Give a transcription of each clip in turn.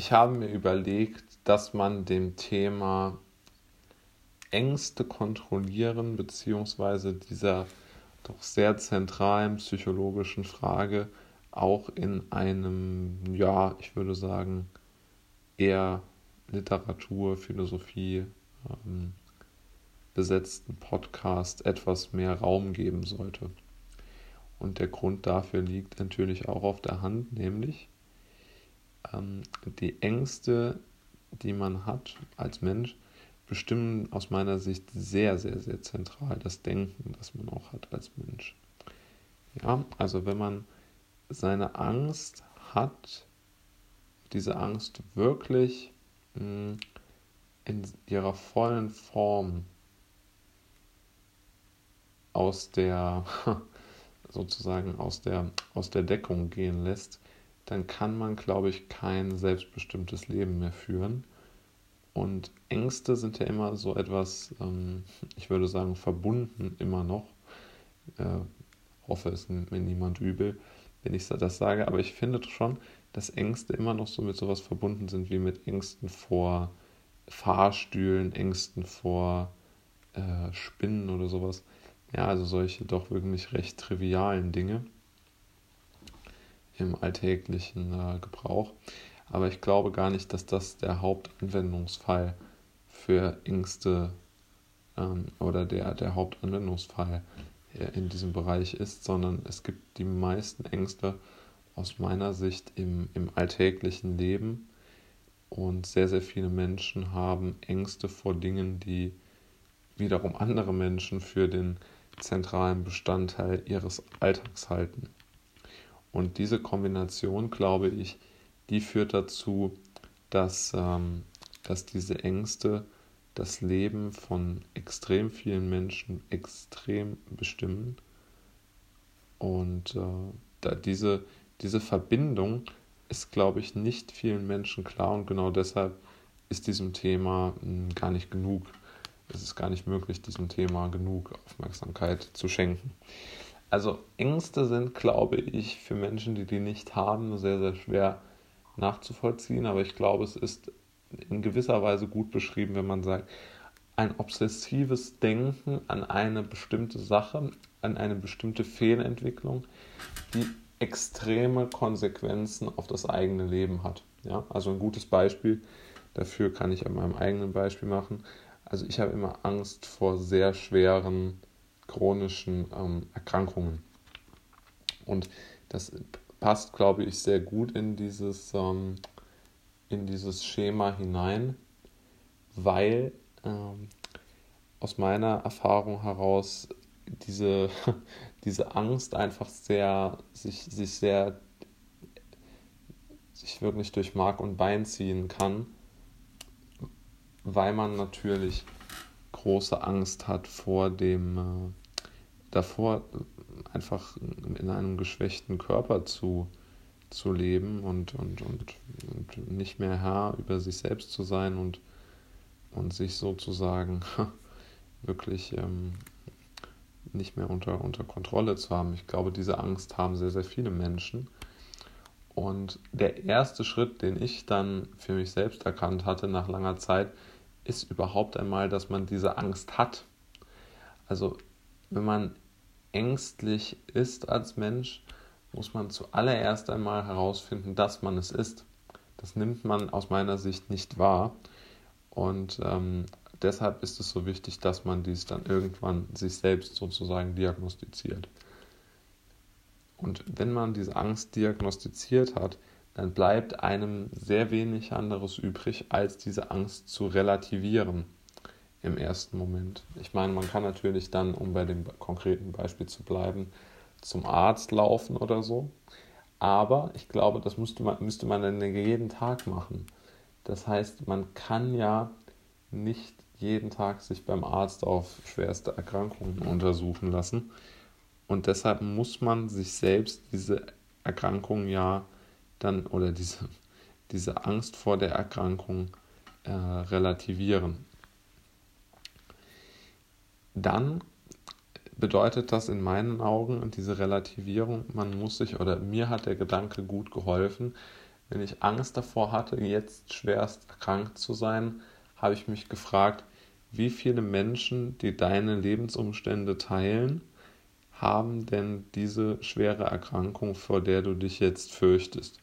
ich habe mir überlegt, dass man dem Thema Ängste kontrollieren, beziehungsweise dieser doch sehr zentralen psychologischen Frage auch in einem, ja, ich würde sagen, eher Literatur, Philosophie ähm, besetzten Podcast etwas mehr Raum geben sollte. Und der Grund dafür liegt natürlich auch auf der Hand, nämlich ähm, die Ängste, die man hat als Mensch, bestimmen aus meiner Sicht sehr, sehr, sehr zentral das Denken, das man auch hat als Mensch. Ja, also wenn man seine Angst hat, diese Angst wirklich mh, in ihrer vollen Form aus der sozusagen aus der aus der Deckung gehen lässt, dann kann man, glaube ich, kein selbstbestimmtes Leben mehr führen. Und Ängste sind ja immer so etwas, ähm, ich würde sagen, verbunden immer noch. Äh, hoffe, es nimmt mir niemand übel, wenn ich das sage, aber ich finde schon, dass Ängste immer noch so mit sowas verbunden sind wie mit Ängsten vor Fahrstühlen, Ängsten vor äh, Spinnen oder sowas. Ja, also solche doch wirklich recht trivialen Dinge im alltäglichen äh, Gebrauch. Aber ich glaube gar nicht, dass das der Hauptanwendungsfall für Ängste ähm, oder der, der Hauptanwendungsfall in diesem Bereich ist, sondern es gibt die meisten Ängste aus meiner Sicht im, im alltäglichen Leben und sehr, sehr viele Menschen haben Ängste vor Dingen, die wiederum andere Menschen für den zentralen Bestandteil ihres Alltags halten. Und diese Kombination, glaube ich, die führt dazu, dass, ähm, dass diese Ängste das Leben von extrem vielen Menschen extrem bestimmen. Und äh, da diese, diese Verbindung ist, glaube ich, nicht vielen Menschen klar und genau deshalb ist diesem Thema mh, hm, gar nicht genug. Es ist gar nicht möglich, diesem Thema genug Aufmerksamkeit zu schenken. Also Ängste sind, glaube ich, für Menschen, die die nicht haben, sehr, sehr schwer nachzuvollziehen. Aber ich glaube, es ist in gewisser Weise gut beschrieben, wenn man sagt, ein obsessives Denken an eine bestimmte Sache, an eine bestimmte Fehlentwicklung, die extreme Konsequenzen auf das eigene Leben hat. Ja? Also ein gutes Beispiel dafür kann ich an meinem eigenen Beispiel machen. Also ich habe immer Angst vor sehr schweren chronischen ähm, Erkrankungen. Und das passt, glaube ich, sehr gut in dieses, ähm, in dieses Schema hinein, weil ähm, aus meiner Erfahrung heraus diese, diese Angst einfach sehr, sich, sich sehr, sich wirklich durch Mark und Bein ziehen kann, weil man natürlich große Angst hat vor dem, äh, davor einfach in einem geschwächten Körper zu, zu leben und, und, und, und nicht mehr Herr über sich selbst zu sein und, und sich sozusagen wirklich ähm, nicht mehr unter, unter Kontrolle zu haben. Ich glaube, diese Angst haben sehr, sehr viele Menschen. Und der erste Schritt, den ich dann für mich selbst erkannt hatte nach langer Zeit, ist überhaupt einmal, dass man diese Angst hat. Also wenn man ängstlich ist als Mensch, muss man zuallererst einmal herausfinden, dass man es ist. Das nimmt man aus meiner Sicht nicht wahr. Und ähm, deshalb ist es so wichtig, dass man dies dann irgendwann sich selbst sozusagen diagnostiziert. Und wenn man diese Angst diagnostiziert hat, dann bleibt einem sehr wenig anderes übrig, als diese Angst zu relativieren im ersten Moment. Ich meine, man kann natürlich dann, um bei dem konkreten Beispiel zu bleiben, zum Arzt laufen oder so. Aber ich glaube, das müsste man, müsste man dann jeden Tag machen. Das heißt, man kann ja nicht jeden Tag sich beim Arzt auf schwerste Erkrankungen untersuchen lassen. Und deshalb muss man sich selbst diese Erkrankung ja dann oder diese, diese Angst vor der Erkrankung äh, relativieren dann bedeutet das in meinen Augen diese Relativierung, man muss sich, oder mir hat der Gedanke gut geholfen, wenn ich Angst davor hatte, jetzt schwerst erkrankt zu sein, habe ich mich gefragt, wie viele Menschen, die deine Lebensumstände teilen, haben denn diese schwere Erkrankung, vor der du dich jetzt fürchtest?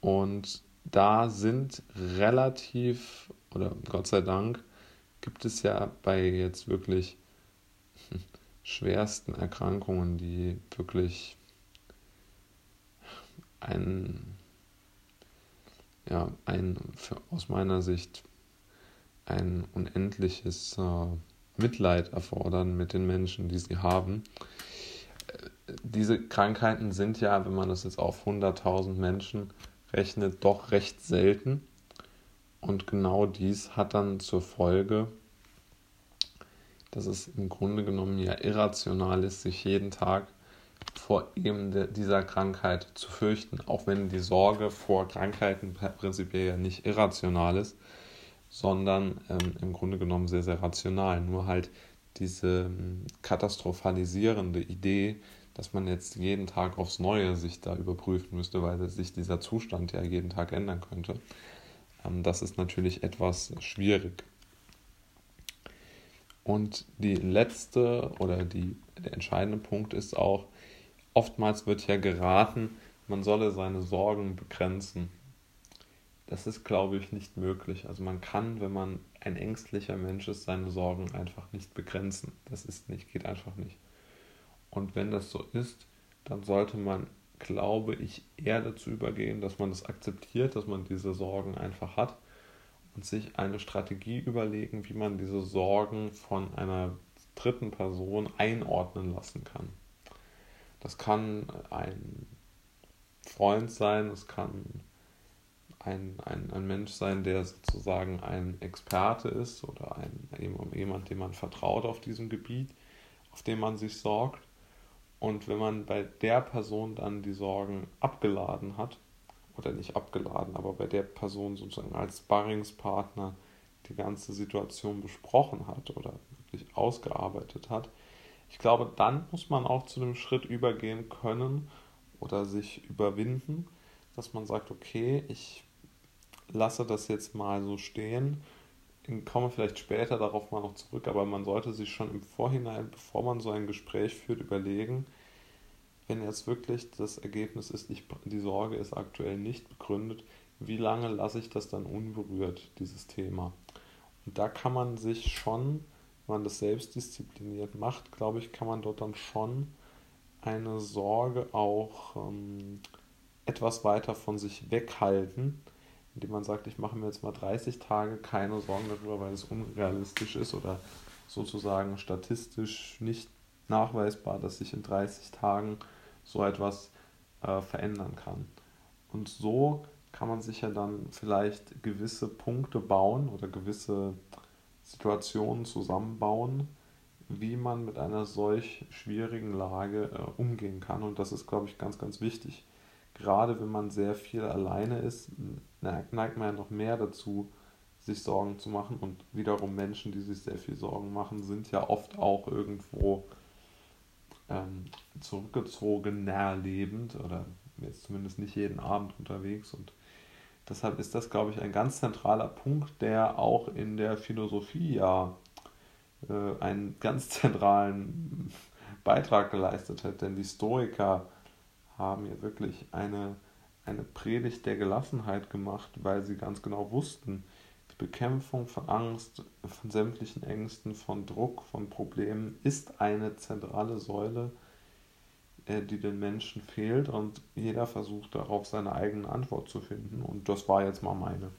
Und da sind relativ, oder Gott sei Dank, gibt es ja bei jetzt wirklich schwersten Erkrankungen, die wirklich ein, ja, ein für, aus meiner Sicht ein unendliches äh, Mitleid erfordern mit den Menschen, die sie haben. Diese Krankheiten sind ja, wenn man das jetzt auf 100.000 Menschen rechnet, doch recht selten. Und genau dies hat dann zur Folge, dass es im Grunde genommen ja irrational ist, sich jeden Tag vor eben dieser Krankheit zu fürchten, auch wenn die Sorge vor Krankheiten prinzipiell ja nicht irrational ist, sondern ähm, im Grunde genommen sehr, sehr rational. Nur halt diese ähm, katastrophalisierende Idee, dass man jetzt jeden Tag aufs Neue sich da überprüfen müsste, weil sich dieser Zustand ja jeden Tag ändern könnte. Ähm, das ist natürlich etwas schwierig. Und die letzte oder die, der entscheidende Punkt ist auch, oftmals wird ja geraten, man solle seine Sorgen begrenzen das ist, glaube ich, nicht möglich. Also man kann, wenn man ein ängstlicher Mensch ist, seine Sorgen einfach nicht begrenzen. Das ist nicht, geht einfach nicht. Und wenn das so ist, dann sollte man, glaube ich, eher dazu übergehen, dass man das akzeptiert, dass man diese Sorgen einfach hat und sich eine Strategie überlegen, wie man diese Sorgen von einer dritten Person einordnen lassen kann. Das kann ein Freund sein, es kann ein, ein, ein Mensch sein, der sozusagen ein Experte ist oder ein, jemand, dem man vertraut auf diesem Gebiet, auf dem man sich sorgt. Und wenn man bei der Person dann die Sorgen abgeladen hat, oder nicht abgeladen, aber bei der Person sozusagen als Sparringspartner die ganze Situation besprochen hat oder wirklich ausgearbeitet hat, ich glaube, dann muss man auch zu dem Schritt übergehen können oder sich überwinden, dass man sagt, okay, ich lasse das jetzt mal so stehen. Ich komme vielleicht später darauf mal noch zurück, aber man sollte sich schon im Vorhinein, bevor man so ein Gespräch führt, überlegen, wenn jetzt wirklich das Ergebnis ist, ich, die Sorge ist aktuell nicht begründet, wie lange lasse ich das dann unberührt, dieses Thema? Und da kann man sich schon, wenn man das selbstdiszipliniert macht, glaube ich, kann man dort dann schon eine Sorge auch ähm, etwas weiter von sich weghalten indem man sagt, ich mache mir jetzt mal 30 Tage keine Sorgen darüber, weil es unrealistisch ist oder sozusagen statistisch nicht nachweisbar, dass sich in 30 Tagen so etwas äh, verändern kann. Und so kann man sich ja dann vielleicht gewisse Punkte bauen oder gewisse Situationen zusammenbauen, wie man mit einer solch schwierigen Lage äh, umgehen kann. Und das ist, glaube ich, ganz, ganz wichtig gerade wenn man sehr viel alleine ist, neigt man ja noch mehr dazu, sich Sorgen zu machen. Und wiederum Menschen, die sich sehr viel Sorgen machen, sind ja oft auch irgendwo ähm, zurückgezogen, lebend oder jetzt zumindest nicht jeden Abend unterwegs. Und deshalb ist das, glaube ich, ein ganz zentraler Punkt, der auch in der Philosophie ja äh, einen ganz zentralen Beitrag geleistet hat. Denn die Stoiker haben hier wirklich eine, eine Predigt der Gelassenheit gemacht, weil sie ganz genau wussten, die Bekämpfung von Angst, von sämtlichen Ängsten, von Druck, von Problemen ist eine zentrale Säule, äh, die den Menschen fehlt und jeder versucht darauf seine eigene Antwort zu finden und das war jetzt mal meine.